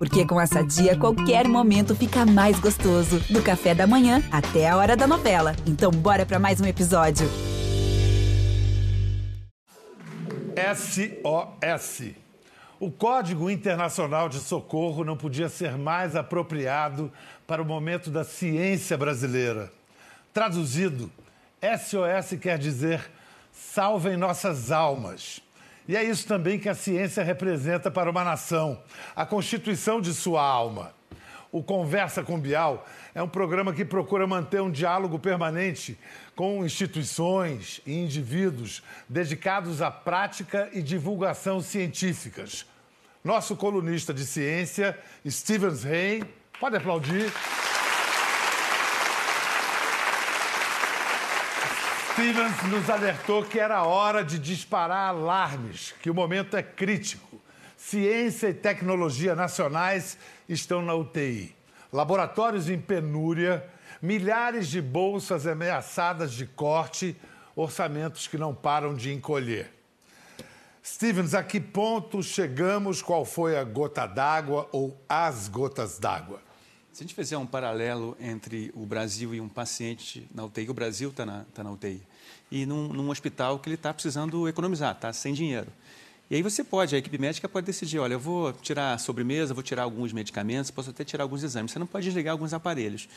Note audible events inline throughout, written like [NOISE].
Porque com essa dia, qualquer momento fica mais gostoso. Do café da manhã até a hora da novela. Então, bora para mais um episódio. SOS. O Código Internacional de Socorro não podia ser mais apropriado para o momento da ciência brasileira. Traduzido, SOS quer dizer salvem nossas almas. E é isso também que a ciência representa para uma nação, a constituição de sua alma. O Conversa com Bial é um programa que procura manter um diálogo permanente com instituições e indivíduos dedicados à prática e divulgação científicas. Nosso colunista de ciência, Stevens Rey, pode aplaudir. Stevens nos alertou que era hora de disparar alarmes, que o momento é crítico. Ciência e tecnologia nacionais estão na UTI. Laboratórios em penúria, milhares de bolsas ameaçadas de corte, orçamentos que não param de encolher. Stevens, a que ponto chegamos? Qual foi a gota d'água ou as gotas d'água? Se a gente fizer um paralelo entre o Brasil e um paciente na UTI, o Brasil está na, tá na UTI, e num, num hospital que ele está precisando economizar, está sem dinheiro. E aí você pode, a equipe médica pode decidir, olha, eu vou tirar a sobremesa, vou tirar alguns medicamentos, posso até tirar alguns exames. Você não pode desligar alguns aparelhos.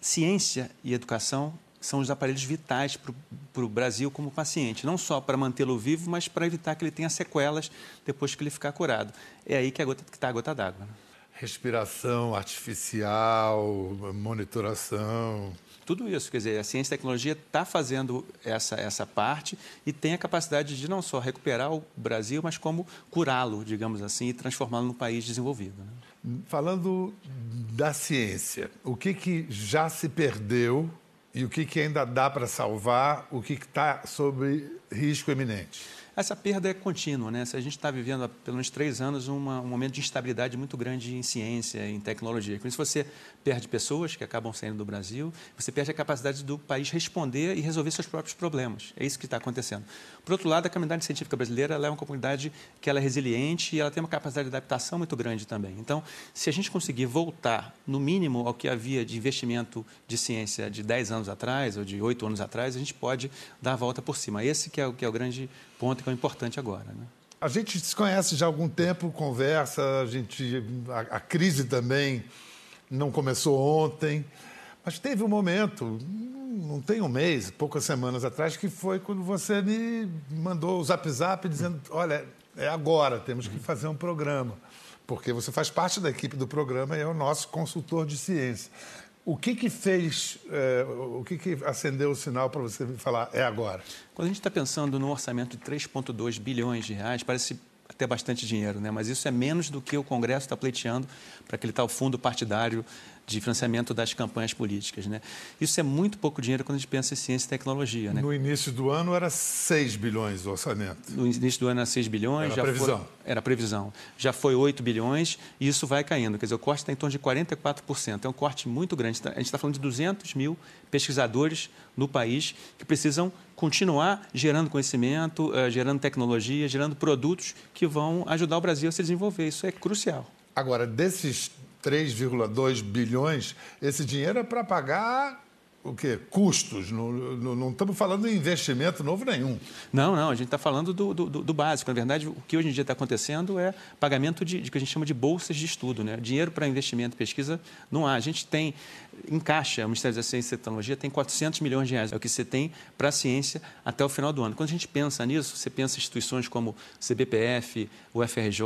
Ciência e educação são os aparelhos vitais para o Brasil como paciente, não só para mantê-lo vivo, mas para evitar que ele tenha sequelas depois que ele ficar curado. É aí que está a gota d'água. Né? Respiração artificial, monitoração. Tudo isso, quer dizer, a ciência e tecnologia está fazendo essa, essa parte e tem a capacidade de não só recuperar o Brasil, mas como curá-lo, digamos assim, e transformá-lo num país desenvolvido. Né? Falando da ciência, o que, que já se perdeu e o que, que ainda dá para salvar, o que está sob risco eminente? Essa perda é contínua, né? Se a gente está vivendo há pelo menos três anos uma, um momento de instabilidade muito grande em ciência, em tecnologia. Com isso, você perde pessoas que acabam saindo do Brasil, você perde a capacidade do país responder e resolver seus próprios problemas. É isso que está acontecendo. Por outro lado, a comunidade científica brasileira é uma comunidade que ela é resiliente e ela tem uma capacidade de adaptação muito grande também. Então, se a gente conseguir voltar, no mínimo, ao que havia de investimento de ciência de 10 anos atrás ou de 8 anos atrás, a gente pode dar a volta por cima. Esse que é o, que é o grande ponto que é importante agora. Né? A gente se conhece já há algum tempo, conversa, a, gente, a, a crise também não começou ontem, mas teve um momento, não tem um mês, poucas semanas atrás, que foi quando você me mandou o zap zap dizendo, olha, é agora, temos que fazer um programa. Porque você faz parte da equipe do programa e é o nosso consultor de ciência. O que que fez, é, o que que acendeu o sinal para você falar, é agora? Quando a gente está pensando num orçamento de 3,2 bilhões de reais, parece até bastante dinheiro, né? mas isso é menos do que o Congresso está pleiteando para aquele tal fundo partidário de financiamento das campanhas políticas. Né? Isso é muito pouco dinheiro quando a gente pensa em ciência e tecnologia. Né? No início do ano era 6 bilhões o orçamento. No início do ano era 6 bilhões. Era já previsão. Foi, era previsão. Já foi 8 bilhões e isso vai caindo. Quer dizer, o corte está em torno de 44%. É um corte muito grande. A gente está falando de 200 mil pesquisadores no país que precisam continuar gerando conhecimento, eh, gerando tecnologia, gerando produtos que vão ajudar o Brasil a se desenvolver. Isso é crucial. Agora, desses 3,2 bilhões, esse dinheiro é para pagar o quê? Custos. Não, não, estamos falando em investimento novo nenhum. Não, não. A gente está falando do, do, do, básico. Na verdade, o que hoje em dia está acontecendo é pagamento de, de que a gente chama de bolsas de estudo. Né? Dinheiro para investimento e pesquisa não há. A gente tem, em caixa, o Ministério da Ciência e Tecnologia tem 400 milhões de reais. É o que você tem para a ciência até o final do ano. Quando a gente pensa nisso, você pensa em instituições como CBPF, o FRJ,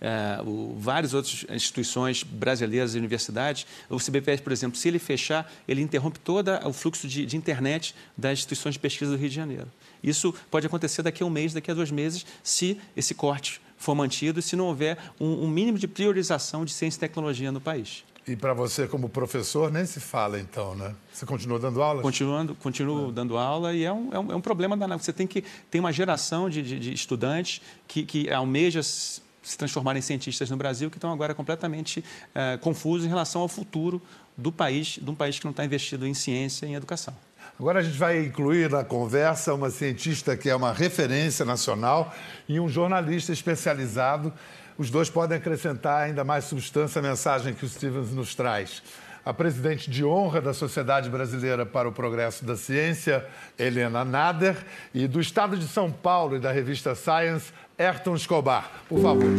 é, o, várias outras instituições brasileiras e universidades. O CBPF, por exemplo, se ele fechar, ele interrompe todo o fluxo de, de internet das instituições de pesquisa do Rio de Janeiro. Isso pode acontecer daqui a um mês, daqui a dois meses, se esse corte for mantido e se não houver um, um mínimo de priorização de ciência e tecnologia no país. E para você, como professor, nem se fala, então, né? Você continua dando aula? Continuando, continuo é. dando aula e é um, é um, é um problema danado. Você tem que ter uma geração de, de, de estudantes que, que almeja se transformar em cientistas no Brasil que estão agora completamente é, confusos em relação ao futuro do país, de um país que não está investido em ciência e em educação. Agora a gente vai incluir na conversa uma cientista que é uma referência nacional e um jornalista especializado os dois podem acrescentar ainda mais substância à mensagem que o Stevens nos traz. A presidente de honra da Sociedade Brasileira para o Progresso da Ciência, Helena Nader, e do Estado de São Paulo e da revista Science, Ayrton Escobar. Por favor.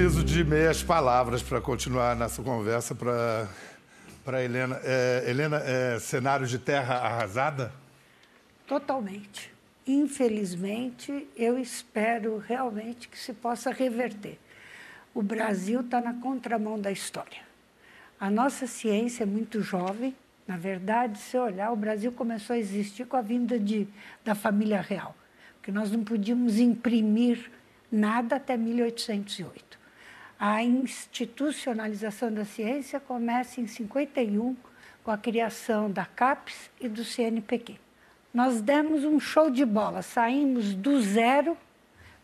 Preciso de meias palavras para continuar nessa conversa para para Helena. É, Helena, é cenário de terra arrasada? Totalmente. Infelizmente, eu espero realmente que se possa reverter. O Brasil está na contramão da história. A nossa ciência é muito jovem. Na verdade, se olhar, o Brasil começou a existir com a vinda de, da família real, porque nós não podíamos imprimir nada até 1808. A institucionalização da ciência começa em 51 com a criação da CAPES e do CNPq. Nós demos um show de bola, saímos do zero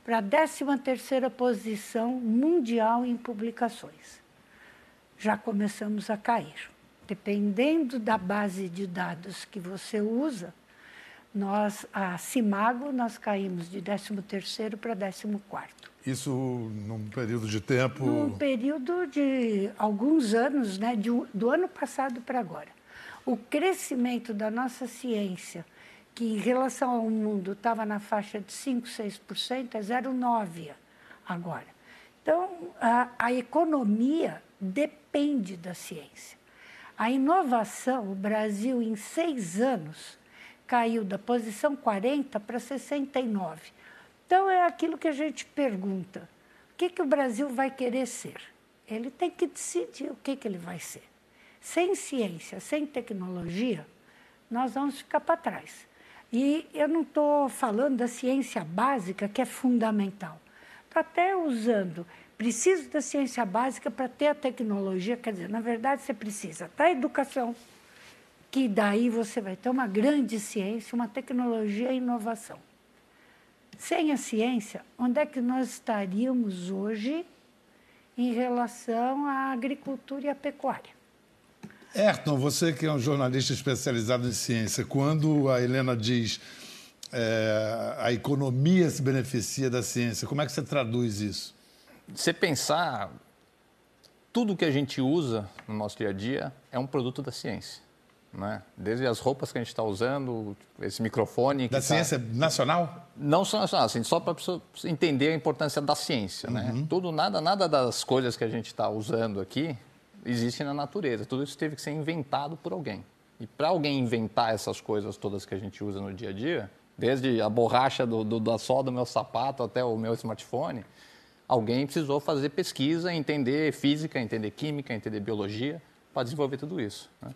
para a 13ª posição mundial em publicações. Já começamos a cair. Dependendo da base de dados que você usa, nós, a Cimago, nós caímos de 13º para 14º. Isso num período de tempo? Num período de alguns anos, né, de, do ano passado para agora. O crescimento da nossa ciência, que em relação ao mundo estava na faixa de 5, 6%, é 0,9% agora. Então, a, a economia depende da ciência. A inovação, o Brasil, em seis anos, caiu da posição 40 para 69. Então, é aquilo que a gente pergunta: o que, que o Brasil vai querer ser? Ele tem que decidir o que, que ele vai ser. Sem ciência, sem tecnologia, nós vamos ficar para trás. E eu não estou falando da ciência básica, que é fundamental. Estou até usando. Preciso da ciência básica para ter a tecnologia. Quer dizer, na verdade, você precisa da educação, que daí você vai ter uma grande ciência, uma tecnologia e inovação. Sem a ciência, onde é que nós estaríamos hoje em relação à agricultura e à pecuária? Ayrton, você que é um jornalista especializado em ciência, quando a Helena diz é, a economia se beneficia da ciência, como é que você traduz isso? Você pensar, tudo que a gente usa no nosso dia a dia é um produto da ciência. Né? Desde as roupas que a gente está usando, esse microfone. Da tá... ciência nacional? Não só nacional, assim, só para entender a importância da ciência. Né? Uhum. Né? Tudo, nada, nada das coisas que a gente está usando aqui existe na natureza. Tudo isso teve que ser inventado por alguém. E para alguém inventar essas coisas todas que a gente usa no dia a dia, desde a borracha do, do, da solda do meu sapato até o meu smartphone, alguém precisou fazer pesquisa, entender física, entender química, entender biologia para desenvolver tudo isso. Né?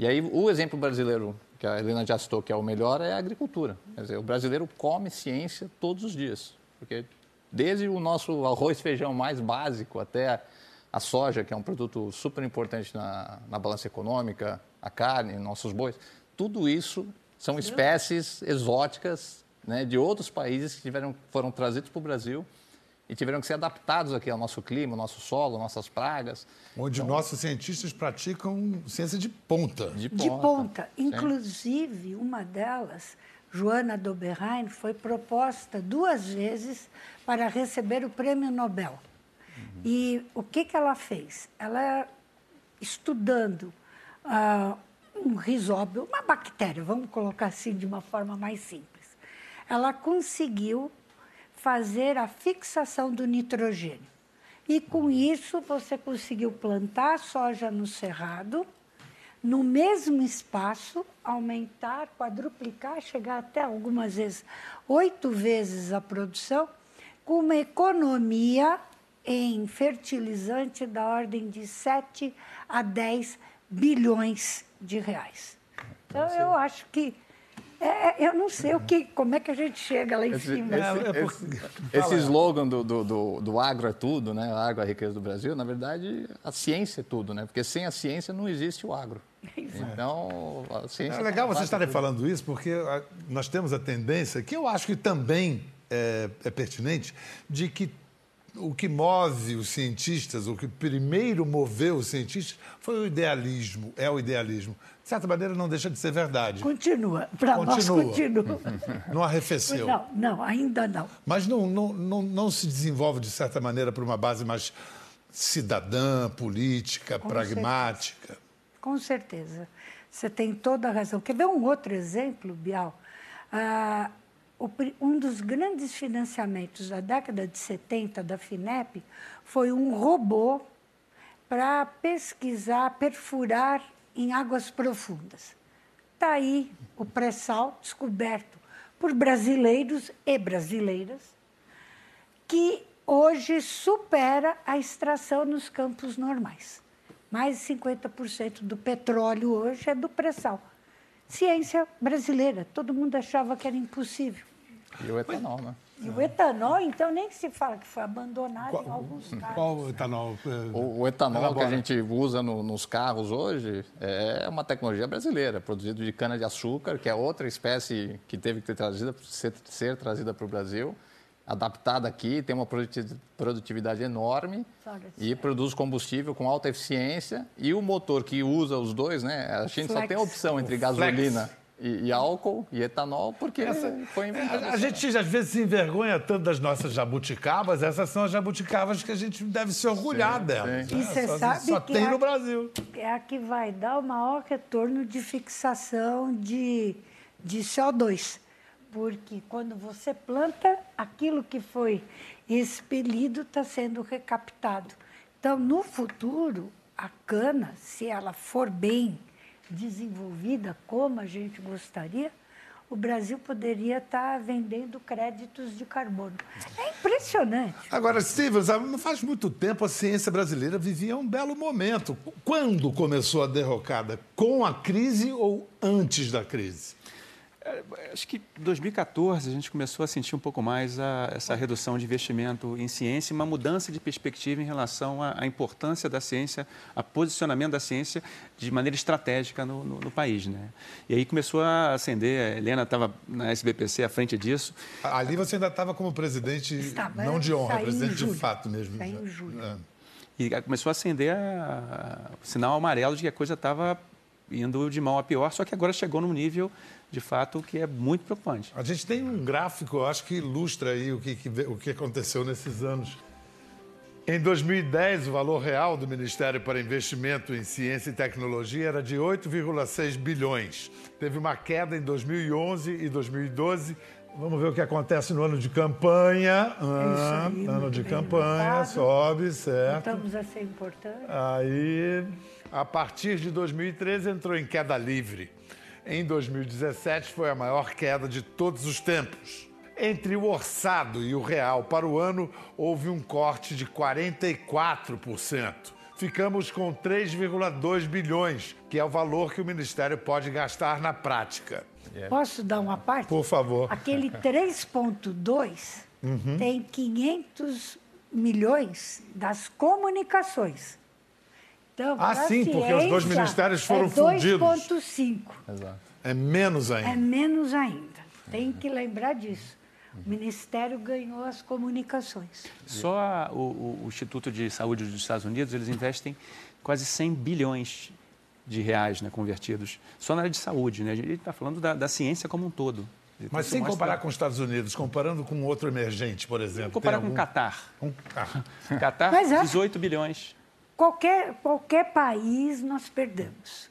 E aí o exemplo brasileiro que a Helena já citou que é o melhor é a agricultura. Quer dizer, o brasileiro come ciência todos os dias, porque desde o nosso arroz e feijão mais básico até a soja, que é um produto super importante na, na balança econômica, a carne, nossos bois, tudo isso são espécies exóticas né, de outros países que tiveram, foram trazidos para o Brasil e tiveram que ser adaptados aqui ao nosso clima, ao nosso solo, nossas pragas. Onde então, nossos cientistas praticam ciência de ponta. De ponta. De ponta. Inclusive, uma delas, Joana Doberheim, foi proposta duas vezes para receber o prêmio Nobel. Uhum. E o que, que ela fez? Ela, estudando uh, um risóbio, uma bactéria, vamos colocar assim de uma forma mais simples, ela conseguiu fazer a fixação do nitrogênio. E com isso você conseguiu plantar soja no cerrado, no mesmo espaço, aumentar, quadruplicar, chegar até algumas vezes oito vezes a produção, com uma economia em fertilizante da ordem de 7 a 10 bilhões de reais. Então, eu acho que é, é, eu não sei o que, como é que a gente chega lá em esse, cima. Esse, é, esse, esse slogan do, do, do, do, agro é tudo, né? Agro é a riqueza do Brasil, na verdade, a ciência é tudo, né? Porque sem a ciência não existe o agro. Então, a ciência... É legal vocês estarem falando isso, porque nós temos a tendência, que eu acho que também é, é pertinente de que o que move os cientistas, o que primeiro moveu os cientistas, foi o idealismo, é o idealismo. De certa maneira, não deixa de ser verdade. Continua, para nós continua. [LAUGHS] Não arrefeceu. Não, não, ainda não. Mas não, não, não, não se desenvolve, de certa maneira, por uma base mais cidadã, política, Com pragmática. Certeza. Com certeza. Você tem toda a razão. Quer ver um outro exemplo, Bial? Ah, um dos grandes financiamentos da década de 70 da FINEP foi um robô para pesquisar, perfurar em águas profundas. Está aí o pré-sal descoberto por brasileiros e brasileiras, que hoje supera a extração nos campos normais. Mais de 50% do petróleo hoje é do pré-sal. Ciência brasileira, todo mundo achava que era impossível. E o etanol, né? E o etanol, então, nem se fala que foi abandonado qual, em alguns casos. Qual etanol? O, o etanol que a gente usa no, nos carros hoje é uma tecnologia brasileira, produzido de cana-de-açúcar, que é outra espécie que teve que ter trazida, ser, ser trazida para o Brasil, adaptada aqui, tem uma produtividade enorme e produz combustível com alta eficiência. E o motor que usa os dois, né? A gente Flex. só tem a opção entre gasolina... Flex e, e, álcool e etanol, porque Essa, foi inventado. A, a gente às vezes se envergonha tanto das nossas jabuticabas, essas são as jabuticabas que a gente deve se orgulhar sim, delas. Sim. E você sabe só que tem é no Brasil. É a que vai dar o maior retorno de fixação de, de CO2. Porque quando você planta, aquilo que foi expelido está sendo recaptado. Então, no futuro, a cana, se ela for bem desenvolvida como a gente gostaria, o Brasil poderia estar vendendo créditos de carbono. É impressionante. Agora, Stevens, não faz muito tempo a ciência brasileira vivia um belo momento. Quando começou a derrocada? Com a crise ou antes da crise? É, acho que em 2014 a gente começou a sentir um pouco mais a, essa redução de investimento em ciência, uma mudança de perspectiva em relação à, à importância da ciência, a posicionamento da ciência de maneira estratégica no, no, no, país. Né? E aí começou a acender, a Helena estava na SBPC à frente disso. Ali você ainda estava como presidente, estava, não de honra, presidente de fato mesmo. Saiu em julho. É. E começou a acender o sinal amarelo de que a coisa estava indo de mal a pior, só que agora chegou num nível de fato, que é muito preocupante. A gente tem um gráfico, eu acho que ilustra aí o que, que, o que aconteceu nesses anos. Em 2010, o valor real do Ministério para Investimento em Ciência e Tecnologia era de 8,6 bilhões. Teve uma queda em 2011 e 2012. Vamos ver o que acontece no ano de campanha. Ah, aí, ano de campanha, sobe, certo. Estamos a ser importantes. Aí, a partir de 2013, entrou em queda livre em 2017 foi a maior queda de todos os tempos. Entre o orçado e o real para o ano, houve um corte de 44%. Ficamos com 3,2 bilhões, que é o valor que o Ministério pode gastar na prática. Posso dar uma parte? Por favor. Aquele 3,2 uhum. tem 500 milhões das comunicações. Então, ah, sim, porque os dois ministérios foram é fundidos. 2,5. É menos ainda. É menos ainda. Tem que lembrar disso. O Ministério ganhou as comunicações. Só a, o, o, Instituto de Saúde dos Estados Unidos, eles investem quase 100 bilhões de reais né, convertidos só na área de saúde. Né? A gente está falando da, da, ciência como um todo. Mas sem comparar com os Estados Unidos, comparando com outro emergente, por exemplo. Comparar algum... com o Catar. Um... [LAUGHS] Ah. Catar, é. 18 bilhões. Qualquer, qualquer país nós perdemos.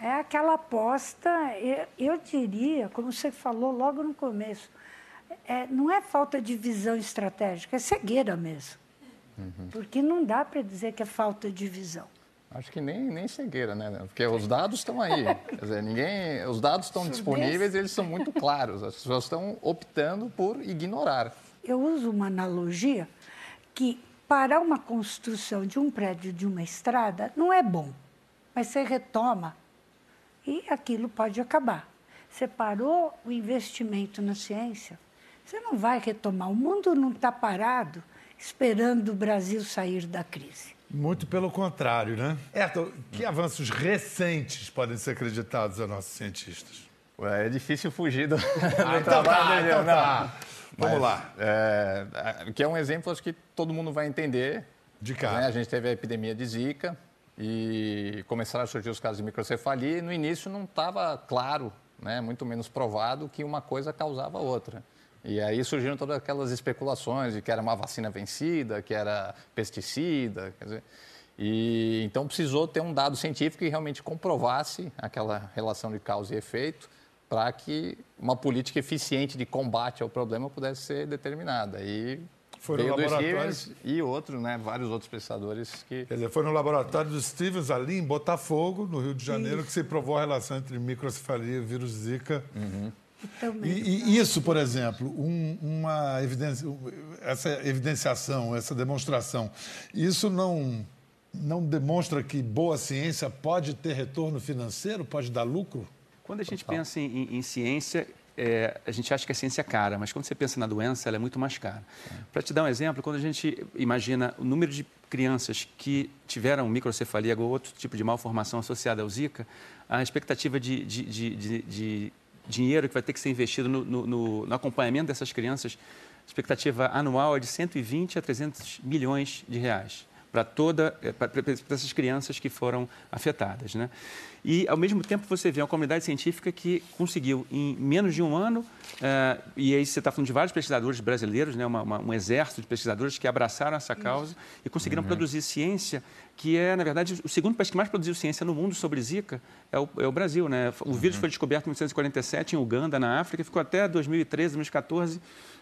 É aquela aposta, eu, eu diria, como você falou logo no começo, é, não é falta de visão estratégica, é cegueira mesmo. Uhum. Porque não dá para dizer que é falta de visão. Acho que nem, nem cegueira, né? Porque os dados estão aí. [LAUGHS] Quer dizer, ninguém, os dados estão disponíveis e eles são muito claros. As pessoas estão optando por ignorar. Eu uso uma analogia que parar uma construção de um prédio, de uma estrada, não é bom. Mas você retoma e aquilo pode acabar. Você parou o investimento na ciência, você não vai retomar. O mundo não está parado esperando o Brasil sair da crise. Muito pelo contrário, né? Ayrton, que avanços recentes podem ser acreditados a nossos cientistas? Ué, é difícil fugir do, ah, [LAUGHS] do então trabalho tá, então tá. Vamos lá. É, que é um exemplo, acho que todo mundo vai entender. De cara. Né? A gente teve a epidemia de Zika e começaram a surgir os casos de microcefalia e no início não estava claro, né? muito menos provado, que uma coisa causava outra. E aí surgiram todas aquelas especulações de que era uma vacina vencida, que era pesticida, quer dizer... E então precisou ter um dado científico que realmente comprovasse aquela relação de causa e efeito para que uma política eficiente de combate ao problema pudesse ser determinada. E foi no laboratório e outros, né, vários outros pesquisadores que Quer dizer, foi no laboratório do Stevens ali em Botafogo, no Rio de Janeiro, isso. que se provou a relação entre microcefalia e vírus Zika. Uhum. E, e, isso, por exemplo, um, uma evidência, essa evidenciação, essa demonstração, isso não não demonstra que boa ciência pode ter retorno financeiro, pode dar lucro? Quando a gente Total. pensa em, em ciência, é, a gente acha que a ciência é cara, mas quando você pensa na doença, ela é muito mais cara. É. Para te dar um exemplo, quando a gente imagina o número de crianças que tiveram microcefalia ou outro tipo de malformação associada ao Zika, a expectativa de, de, de, de dinheiro que vai ter que ser investido no, no, no acompanhamento dessas crianças, a expectativa anual é de 120 a 300 milhões de reais para toda eh, para essas crianças que foram afetadas, né? E ao mesmo tempo você vê uma comunidade científica que conseguiu em menos de um ano uh, e aí você está falando de vários pesquisadores brasileiros, né? Uma, uma, um exército de pesquisadores que abraçaram essa causa Isso. e conseguiram uhum. produzir ciência que é na verdade o segundo país que mais produziu ciência no mundo sobre Zika é o, é o Brasil, né? O vírus uhum. foi descoberto em 1947 em Uganda, na África, ficou até 2013, 2014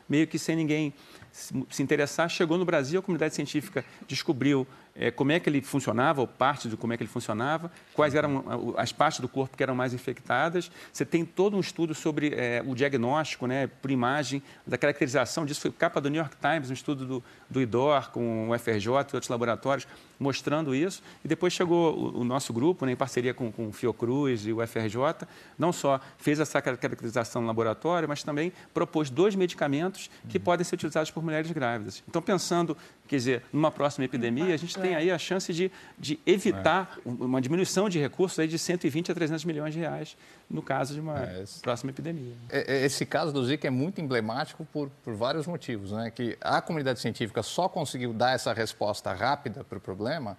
meio que sem ninguém se interessar, chegou no Brasil, a comunidade científica descobriu é, como é que ele funcionava, ou parte de como é que ele funcionava, quais eram as partes do corpo que eram mais infectadas. Você tem todo um estudo sobre é, o diagnóstico, né, por imagem, da caracterização disso. Foi capa do New York Times, um estudo do, do IDOR com o FRJ e outros laboratórios mostrando isso. E depois chegou o, o nosso grupo, né, em parceria com, com o Fiocruz e o FRJ, não só fez essa caracterização no laboratório, mas também propôs dois medicamentos que uhum. podem ser utilizados por mulheres grávidas. Então, pensando, quer dizer, numa próxima epidemia, a gente tem aí a chance de, de evitar uma diminuição de recursos aí de 120 a 300 milhões de reais no caso de uma é, próxima epidemia. É, é, esse caso do Zika é muito emblemático por, por vários motivos, né? Que a comunidade científica só conseguiu dar essa resposta rápida para o problema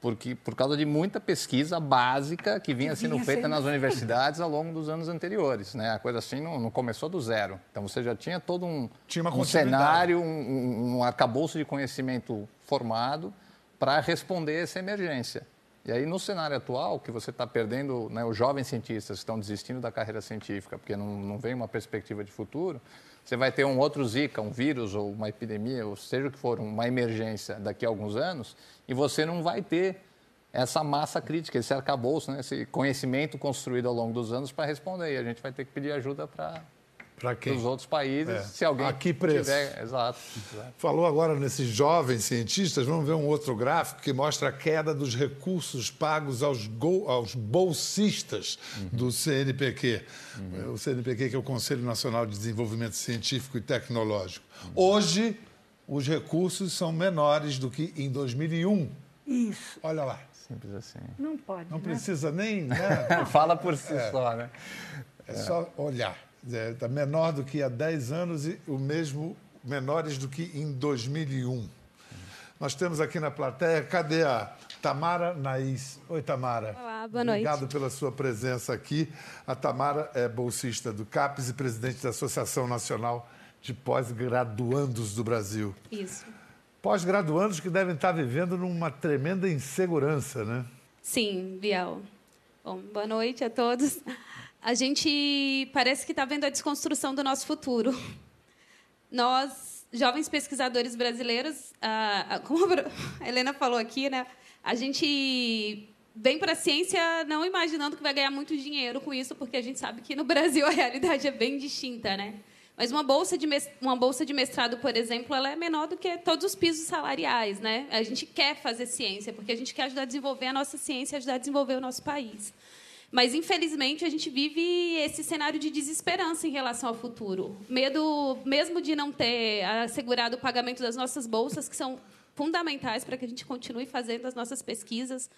porque, por causa de muita pesquisa básica que vinha sendo feita nas universidades ao longo dos anos anteriores. Né? A coisa assim não, não começou do zero. Então você já tinha todo um, um cenário, um, um arcabouço de conhecimento formado para responder essa emergência. E aí, no cenário atual, que você está perdendo né, os jovens cientistas estão desistindo da carreira científica porque não, não vem uma perspectiva de futuro, você vai ter um outro Zika, um vírus ou uma epidemia, ou seja o que for, uma emergência daqui a alguns anos, e você não vai ter essa massa crítica, esse arcabouço, né? esse conhecimento construído ao longo dos anos para responder. E a gente vai ter que pedir ajuda para para quem? Os outros países, é. se alguém Aqui preço. tiver. Exato, exato. Falou agora nesses jovens cientistas, vamos ver um outro gráfico que mostra a queda dos recursos pagos aos, go, aos bolsistas uhum. do CNPq. Uhum. O CNPq, que é o Conselho Nacional de Desenvolvimento Científico e Tecnológico. Uhum. Hoje, os recursos são menores do que em 2001. Isso. Olha lá. Simples assim. Não pode. Não né? precisa nem. Né? [LAUGHS] Fala por si é. só, né? É, é só olhar é, tá menor do que há 10 anos e o mesmo menores do que em 2001. Nós temos aqui na plateia, cadê a Tamara Naís? Oi, Tamara. Olá, boa noite. Obrigado pela sua presença aqui. A Tamara é bolsista do CAPES e presidente da Associação Nacional de Pós-Graduandos do Brasil. Isso. Pós-graduandos que devem estar vivendo numa tremenda insegurança, né? Sim, Biel. Bom, boa noite a todos a gente parece que está vendo a desconstrução do nosso futuro. Nós, jovens pesquisadores brasileiros, como a Helena falou aqui, né, a gente vem para a ciência não imaginando que vai ganhar muito dinheiro com isso, porque a gente sabe que no Brasil a realidade é bem distinta, né? Mas uma bolsa de uma bolsa de mestrado, por exemplo, ela é menor do que todos os pisos salariais, né? A gente quer fazer ciência porque a gente quer ajudar a desenvolver a nossa ciência, ajudar a desenvolver o nosso país. Mas, infelizmente, a gente vive esse cenário de desesperança em relação ao futuro. Medo, mesmo de não ter assegurado o pagamento das nossas bolsas, que são fundamentais para que a gente continue fazendo as nossas pesquisas.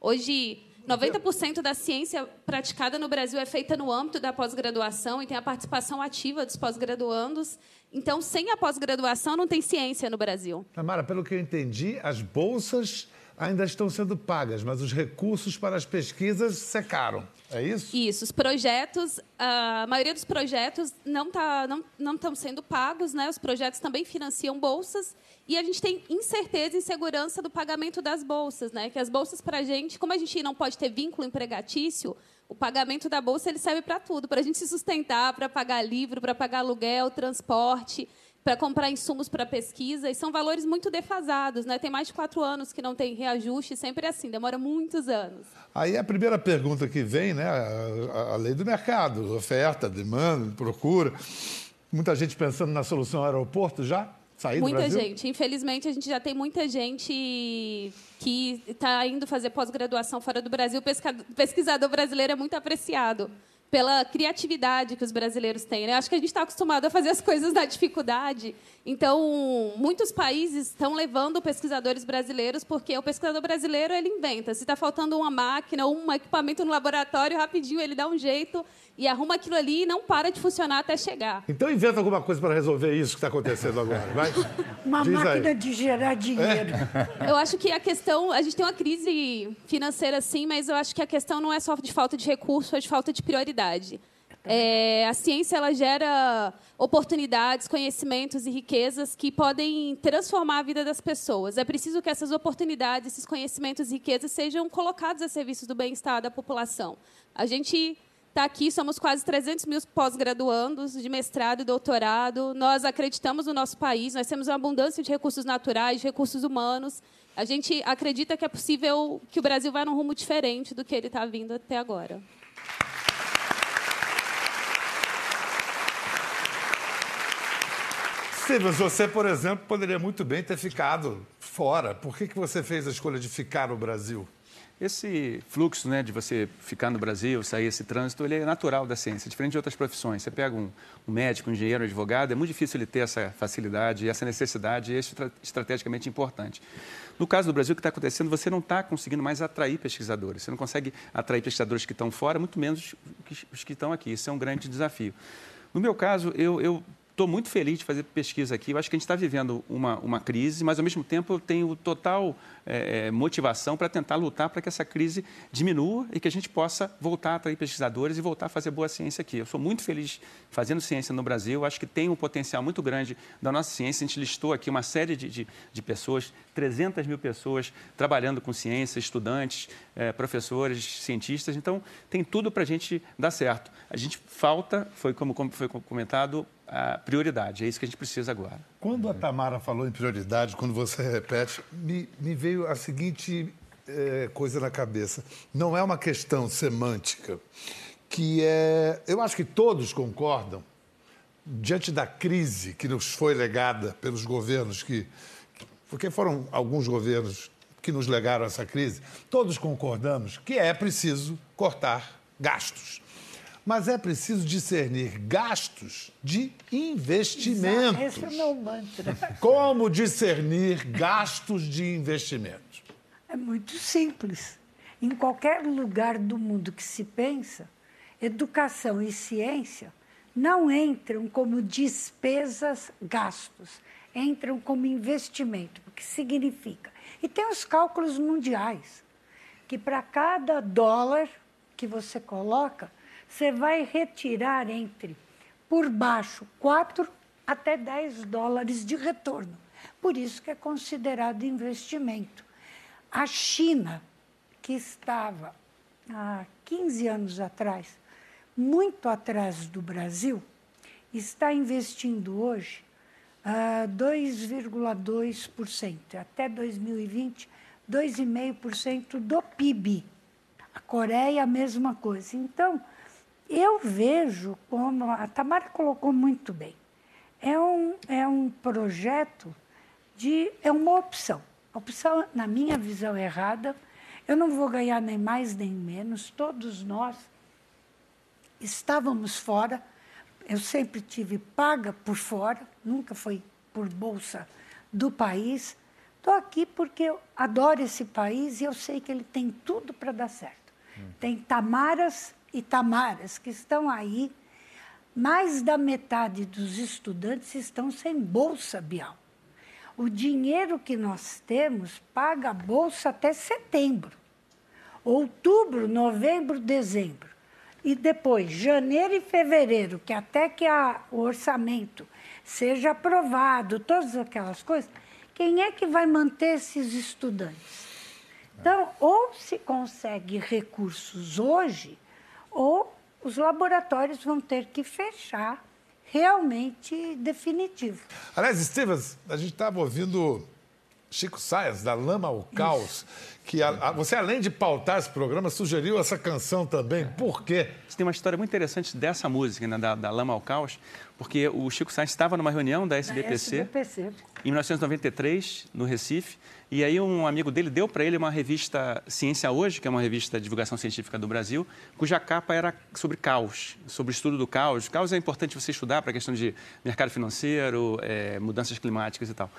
Hoje, 90% da ciência praticada no Brasil é feita no âmbito da pós-graduação e tem a participação ativa dos pós-graduandos. Então, sem a pós-graduação, não tem ciência no Brasil. Tamara, pelo que eu entendi, as bolsas ainda estão sendo pagas, mas os recursos para as pesquisas secaram. É isso? Isso. Os projetos, a maioria dos projetos não tá, não, não estão sendo pagos, né? Os projetos também financiam bolsas e a gente tem incerteza e insegurança do pagamento das bolsas, né? Que as bolsas para a gente, como a gente não pode ter vínculo empregatício, o pagamento da bolsa ele serve para tudo, para a gente se sustentar, para pagar livro, para pagar aluguel, transporte para comprar insumos para pesquisa, e são valores muito defasados. Né? Tem mais de quatro anos que não tem reajuste, sempre é assim, demora muitos anos. Aí a primeira pergunta que vem, né, a, a lei do mercado, oferta, demanda, procura. Muita gente pensando na solução aeroporto já? Sair muita gente. Infelizmente, a gente já tem muita gente que está indo fazer pós-graduação fora do Brasil. O pesquisador brasileiro é muito apreciado pela criatividade que os brasileiros têm. Né? Acho que a gente está acostumado a fazer as coisas na dificuldade. Então, muitos países estão levando pesquisadores brasileiros porque o pesquisador brasileiro ele inventa. Se está faltando uma máquina ou um equipamento no laboratório, rapidinho ele dá um jeito e arruma aquilo ali e não para de funcionar até chegar. Então inventa alguma coisa para resolver isso que está acontecendo agora, vai? [LAUGHS] Uma Diz máquina aí. de gerar dinheiro. É. Eu acho que a questão, a gente tem uma crise financeira sim, mas eu acho que a questão não é só de falta de recurso, é de falta de prioridade. É, a ciência ela gera oportunidades, conhecimentos e riquezas que podem transformar a vida das pessoas. É preciso que essas oportunidades, esses conhecimentos e riquezas sejam colocados a serviço do bem-estar da população. A gente está aqui, somos quase 300 mil pós-graduandos de mestrado e doutorado. Nós acreditamos no nosso país, nós temos uma abundância de recursos naturais, de recursos humanos. A gente acredita que é possível que o Brasil vá num rumo diferente do que ele está vindo até agora. Stevens, você, por exemplo, poderia muito bem ter ficado fora. Por que, que você fez a escolha de ficar no Brasil? Esse fluxo né, de você ficar no Brasil, sair esse trânsito, ele é natural da ciência, diferente de outras profissões. Você pega um, um médico, um engenheiro, um advogado, é muito difícil ele ter essa facilidade, essa necessidade, e é estrategicamente importante. No caso do Brasil, o que está acontecendo, você não está conseguindo mais atrair pesquisadores. Você não consegue atrair pesquisadores que estão fora, muito menos os que estão aqui. Isso é um grande desafio. No meu caso, eu, eu estou muito feliz de fazer pesquisa aqui. Eu acho que a gente está vivendo uma, uma crise, mas ao mesmo tempo eu tenho total é, é, motivação para tentar lutar para que essa crise diminua e que a gente possa voltar a atrair pesquisadores e voltar a fazer boa ciência aqui. Eu sou muito feliz fazendo ciência no Brasil, acho que tem um potencial muito grande da nossa ciência. A gente listou aqui uma série de, de, de pessoas, 300 mil pessoas trabalhando com ciência, estudantes, é, professores, cientistas, então tem tudo para a gente dar certo. A gente falta, foi como foi comentado, a prioridade. É isso que a gente precisa agora. Quando a Tamara falou em prioridade, quando você repete, me, me veio a seguinte é, coisa na cabeça. Não é uma questão semântica, que é. Eu acho que todos concordam, diante da crise que nos foi legada pelos governos que. Porque foram alguns governos que nos legaram essa crise, todos concordamos que é preciso cortar gastos. Mas é preciso discernir gastos de investimento. Esse é o meu mantra. [LAUGHS] Como discernir gastos de investimento? É muito simples. Em qualquer lugar do mundo que se pensa, educação e ciência não entram como despesas, gastos, entram como investimento, o que significa. E tem os cálculos mundiais, que para cada dólar que você coloca, você vai retirar entre, por baixo, 4 até 10 dólares de retorno. Por isso que é considerado investimento. A China, que estava há 15 anos atrás, muito atrás do Brasil, está investindo hoje uh, 2,2%, até 2020, 2,5% do PIB. A Coreia, a mesma coisa. Então, eu vejo como a Tamara colocou muito bem. É um, é um projeto de. é uma opção. A opção, na minha visão errada, eu não vou ganhar nem mais nem menos, todos nós estávamos fora. Eu sempre tive paga por fora, nunca foi por bolsa do país. Estou aqui porque eu adoro esse país e eu sei que ele tem tudo para dar certo. Tem Tamaras e Tamaras que estão aí. Mais da metade dos estudantes estão sem bolsa, Bial. O dinheiro que nós temos paga a bolsa até setembro. Outubro, novembro, dezembro. E depois, janeiro e fevereiro, que até que a, o orçamento seja aprovado, todas aquelas coisas, quem é que vai manter esses estudantes? Então, ou se consegue recursos hoje, ou os laboratórios vão ter que fechar realmente definitivo. Aliás, Stevens, a gente estava ouvindo Chico Sainz, da Lama ao Caos, que a, a, você, além de pautar esse programa, sugeriu essa canção também. Por quê? Tem uma história muito interessante dessa música, né, da, da Lama ao Caos, porque o Chico Sainz estava numa reunião da SBPC, SBPC. em 1993, no Recife, e aí um amigo dele deu para ele uma revista Ciência Hoje, que é uma revista de divulgação científica do Brasil, cuja capa era sobre caos, sobre o estudo do caos. Caos é importante você estudar para a questão de mercado financeiro, é, mudanças climáticas e tal.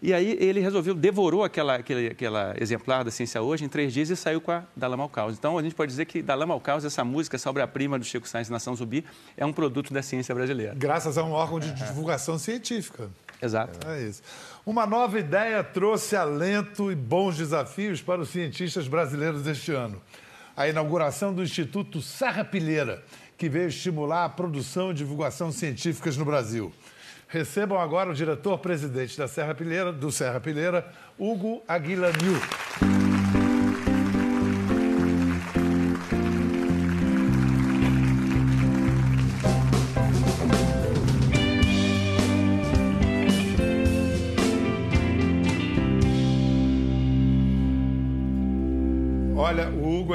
E aí ele resolveu, devorou aquela, aquele, aquela exemplar da Ciência Hoje em três dias e saiu com a Da Lama ao Caos. Então a gente pode dizer que Da Lama ao Caos, essa música, essa obra-prima do Chico Sainz Nação Zumbi, é um produto da ciência brasileira. Graças a um órgão de divulgação científica. Exato. É isso. Uma nova ideia trouxe alento e bons desafios para os cientistas brasileiros este ano. A inauguração do Instituto Serra Pilheira, que veio estimular a produção e divulgação científicas no Brasil. Recebam agora o diretor-presidente da Serra Pilheira, do Serra Pilheira, Hugo Aguilanil.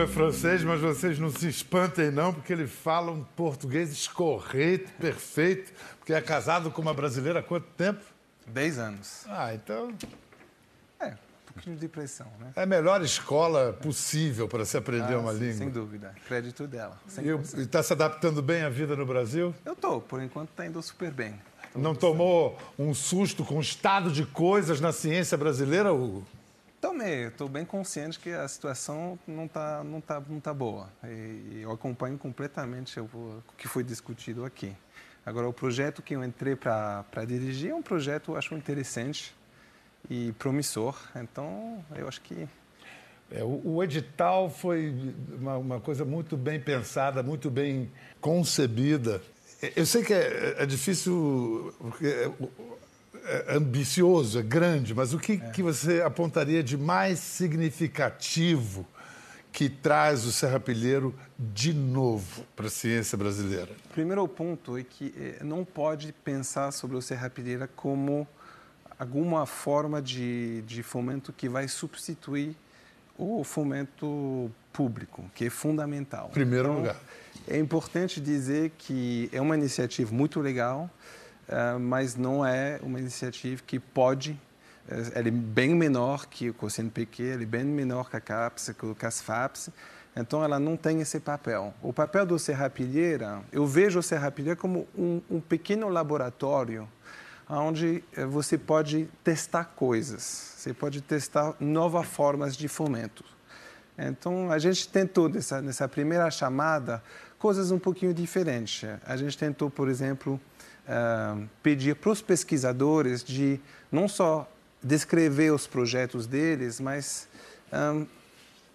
É francês, mas vocês não se espantem não, porque ele fala um português escorreito, perfeito, porque é casado com uma brasileira há quanto tempo? 10 anos. Ah, então É, um pouquinho de pressão, né? é a melhor escola possível para se aprender Ah, uma sim, língua. Sem dúvida. Crédito dela. E está se adaptando bem à vida no Brasil? Eu tô, por enquanto tá indo super bem. Tô Não gostando. tomou um susto com o estado de coisas na ciência brasileira, Hugo? Tomei, estou bem consciente que a situação não está não tá, não tá boa. E, eu acompanho completamente o, que foi discutido aqui. Agora, o projeto que eu entrei para dirigir é um projeto, eu acho, interessante e promissor. Então, eu acho que É, o, o edital foi uma, uma coisa muito bem pensada, muito bem concebida. É, Eu sei que é, é difícil, porque é ambicioso, é grande, mas o que, que você apontaria de mais significativo que traz o Serrapilheiro de novo para a ciência brasileira? O primeiro ponto é que eh, não pode pensar sobre o Serrapilheira como alguma forma de, de fomento que vai substituir o fomento público, que é fundamental. Primeiro lugar. É importante dizer que é uma iniciativa muito legal, mas não é uma iniciativa que pode eh, ela é bem menor que o CNPq, ela é bem menor que a CAPES, que o CASFAPS, então ela não tem esse papel. O papel do Serrapilheira, eu vejo o Serrapilheira como um, um pequeno laboratório onde eh, você pode testar coisas, você pode testar novas formas de fomento. Então, a gente tentou, nessa, nessa primeira chamada, coisas um pouquinho diferentes. A gente tentou, por exemplo, pedir para os pesquisadores de não só descrever os projetos deles, mas ah,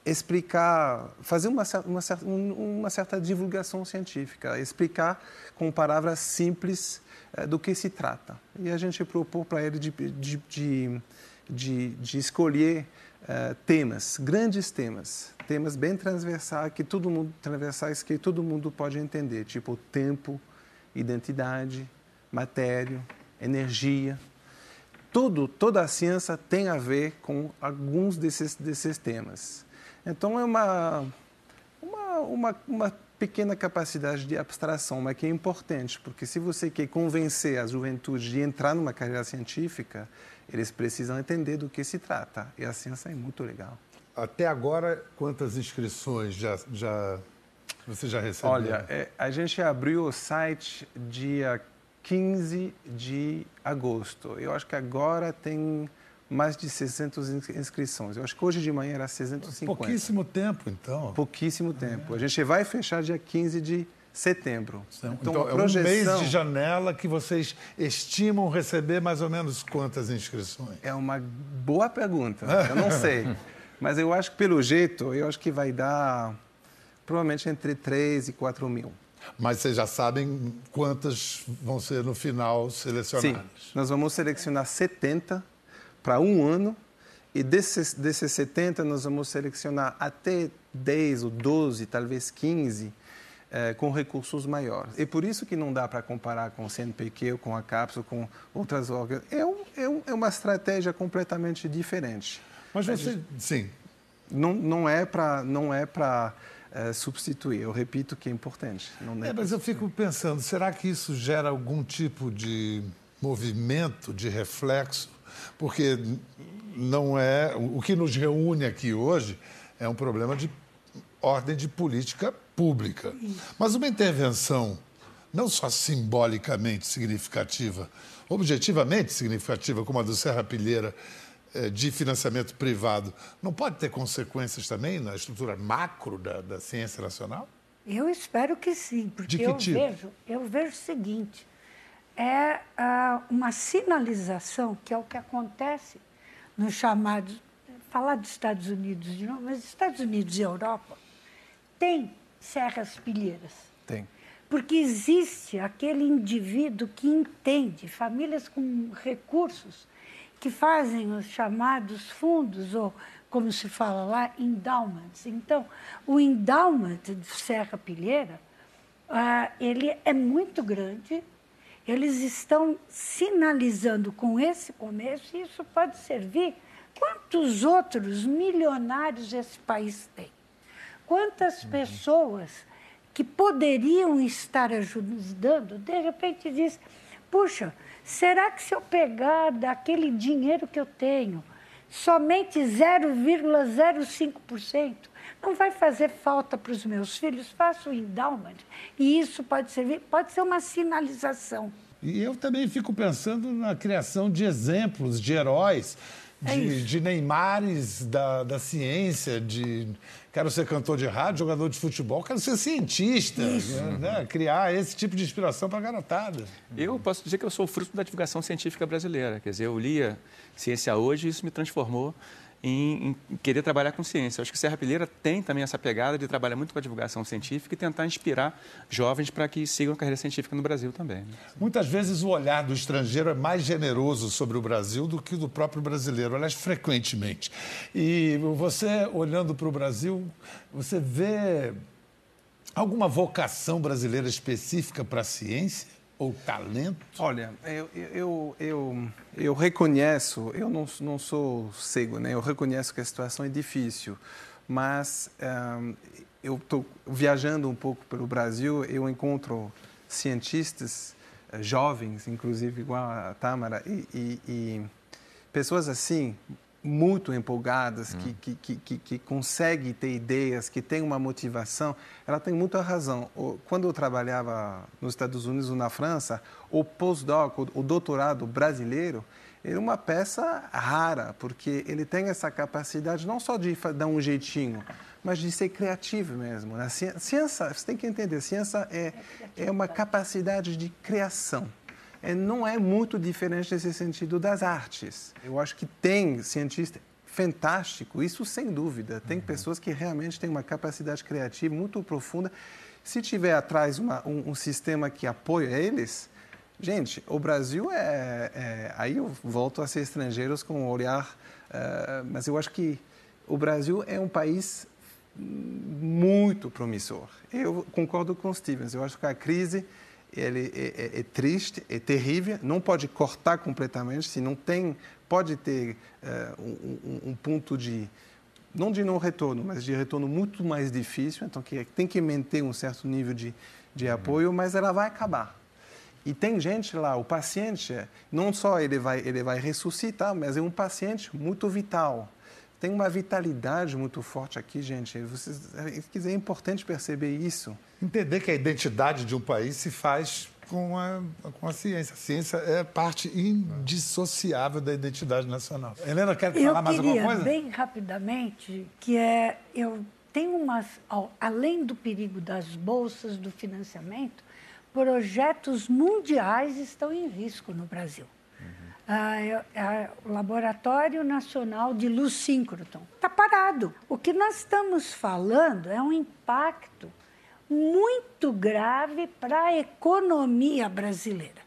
explicar, fazer uma, uma, um- uma certa divulgação científica, explicar com palavras simples eh, do que se trata. E a gente propôs para ele de, de, de, de, de escolher eh, temas, grandes temas, temas bem transversais que todo mundo transversais que todo mundo pode entender, tipo tempo, identidade, matéria, energia. Tudo, toda a ciência tem a ver com alguns desses, desses temas. Então, é uma, uma, uma, uma pequena capacidade de abstração, mas que é importante, porque se você quer convencer a juventude de entrar numa carreira científica, eles precisam entender do que se trata. E a ciência é muito legal. Até agora, quantas inscrições já, já você já recebeu? Olha, é, a gente abriu o site dia 15 de agosto. Eu acho que agora tem mais de 600 inscrições. Eu acho que hoje de manhã era 650. Pouquíssimo tempo, então. Pouquíssimo tempo. A gente vai fechar dia 15 de setembro. Então, então é projeção... um mês de janela que vocês estimam receber mais ou menos quantas inscrições? É uma boa pergunta. [LAUGHS] Eu não sei. Mas eu acho que, pelo jeito, eu acho que vai dar provavelmente entre 3 e 4 mil. Mas vocês já sabem quantas vão ser no final selecionadas? Sim, nós vamos selecionar 70 para um ano e desses, desses 70 nós vamos selecionar até 10 ou 12, talvez 15 é, com recursos maiores. É por isso que não dá para comparar com o CNPq ou com a CAPES ou com outras órgãos. É, um, é, um, é, uma estratégia completamente diferente. Mas você, sim. Não, não é para não é para substituir. Eu repito que é importante. Não é, é mas eu fico pensando, será que isso gera algum tipo de movimento, de reflexo? Porque não é o que nos reúne aqui hoje é um problema de ordem de política pública. Mas uma intervenção não só simbolicamente significativa, objetivamente significativa, como a do Serra Pilheira, de financiamento privado, não pode ter consequências também na estrutura macro da, da ciência nacional? Eu espero que sim, porque eu tipo? vejo, eu vejo o seguinte, é uh, uma sinalização que é o que acontece nos chamados, falar dos Estados Unidos de novo, mas Estados Unidos e Europa tem serras pilheiras. Tem. Porque existe aquele indivíduo que entende, famílias com recursos, que fazem os chamados fundos, ou como se fala lá, endowments. Então, o endowment de Serra Pilheira, uh, ele é muito grande, eles estão sinalizando com esse começo, e isso pode servir. Quantos outros milionários esse país tem? Quantas uhum. pessoas que poderiam estar ajudando, de repente diz: puxa, será que se eu pegar daquele dinheiro que eu tenho, somente 0,05%, não vai fazer falta para os meus filhos? Faço o endowment. E isso pode servir, pode ser uma sinalização. E eu também fico pensando na criação de exemplos, de heróis é de, de Neymares da, da ciência, de quero ser cantor de rádio, jogador de futebol, quero ser cientista, né? né? criar esse tipo de inspiração para a garotada. Eu posso dizer que eu sou fruto da divulgação científica brasileira, quer dizer, eu lia Ciência Hoje e isso me transformou em, em, querer trabalhar com ciência. Eu acho que Serra Pilheira tem também essa pegada de trabalhar muito com a divulgação científica e tentar inspirar jovens para que sigam a carreira científica no Brasil também. Né? Muitas vezes o olhar do estrangeiro é mais generoso sobre o Brasil do que o do próprio brasileiro, aliás, frequentemente. E você, olhando para o Brasil, você vê alguma vocação brasileira específica para a ciência? Ou talento? Olha, eu, eu, eu, eu reconheço, eu não, não sou cego, né? eu reconheço que a situação é difícil, mas eu estou viajando um pouco pelo Brasil, eu encontro cientistas uh, jovens, inclusive igual a Tamara, e, e, e pessoas assim, muito empolgadas, hum. que, que, que, que consegue ter ideias, que tem uma motivação, ela tem muita razão. Quando eu trabalhava nos Estados Unidos ou na França, o postdoc, o doutorado brasileiro, era uma peça rara, porque ele tem essa capacidade não só de dar um jeitinho, mas de ser criativo mesmo. Né? Ciência, você tem que entender, ciência é, é uma capacidade de criação é, não é muito diferente nesse sentido das artes. Eu acho que tem cientista fantástico, isso sem dúvida. Tem uhum. pessoas que realmente têm uma capacidade criativa muito profunda. Se tiver atrás uma, um, um, sistema que apoia eles, gente, o Brasil é, é, Aí eu volto a ser estrangeiros com um olhar, uh, mas eu acho que o Brasil é um país muito promissor. Eu concordo com o Stevens. Eu acho que a crise ele é, é, é, triste, é terrível, não pode cortar completamente, se não tem, pode ter uh, um, um, ponto de, não de não retorno, mas de retorno muito mais difícil, então que tem que manter um certo nível de, de uhum. apoio, mas ela vai acabar. E tem gente lá, o paciente, não só ele vai, ele vai ressuscitar, mas é um paciente muito vital, tem uma vitalidade muito forte aqui, gente. Vocês, é importante perceber isso. Entender que a identidade de um país se faz com a, com a ciência. A ciência é parte indissociável da identidade nacional. Helena, quer eu falar mais alguma coisa? bem rapidamente, que é, eu tenho umas, além do perigo das bolsas, do financiamento, projetos mundiais estão em risco no Brasil. Uhum. o Laboratório Nacional de Luz Síncroton está parado. O que nós estamos falando é um impacto muito grave para a economia brasileira.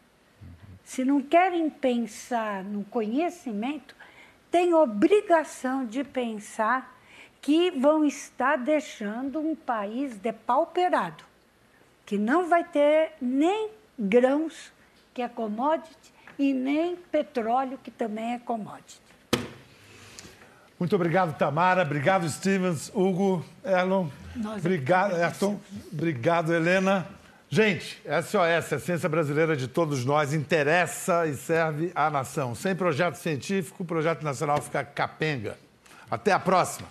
Se não querem pensar no conhecimento, têm obrigação de pensar que vão estar deixando um país depauperado, que não vai ter nem grãos, que é commodity, e nem petróleo, que também é commodity. Muito obrigado, Tamara. Obrigado, Stevens, Hugo, Erlon. Nós obrigado, Ayrton. Obrigado, Helena. Gente, SOS, a ciência brasileira de todos nós, interessa e serve à nação. Sem projeto científico, o projeto nacional fica capenga. Até a próxima.